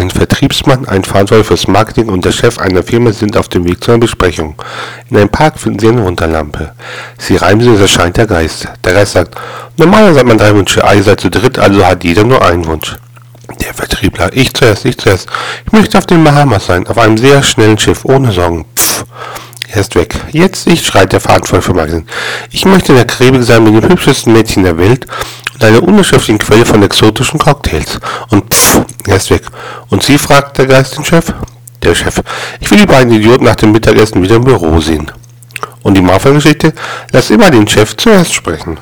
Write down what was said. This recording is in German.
Ein Vertriebsmann, ein Verantwortlicher fürs Marketing und der Chef einer Firma sind auf dem Weg zu einer Besprechung. In einem Park finden sie eine Wunderlampe. Sie reiben sie und erscheint der Geist. Der Geist sagt, normalerweise hat man drei Wünsche, ihr seid zu dritt, also hat jeder nur einen Wunsch. Der Vertriebler, ich zuerst, ich zuerst. Ich möchte auf den Bahamas sein, auf einem sehr schnellen Schiff, ohne Sorgen. Pff. Er ist weg. Jetzt ich, schreit der Verantwortliche für Marketing. Ich möchte in der Karibik sein mit dem hübschesten Mädchen der Welt und einer unerschöpflichen Quelle von exotischen Cocktails. Und pff, er ist weg. Und Sie, fragt der Geist den Chef. Der Chef. Ich will die beiden Idioten nach dem Mittagessen wieder im Büro sehen. Und die Marfa-Geschichte? Lass immer den Chef zuerst sprechen.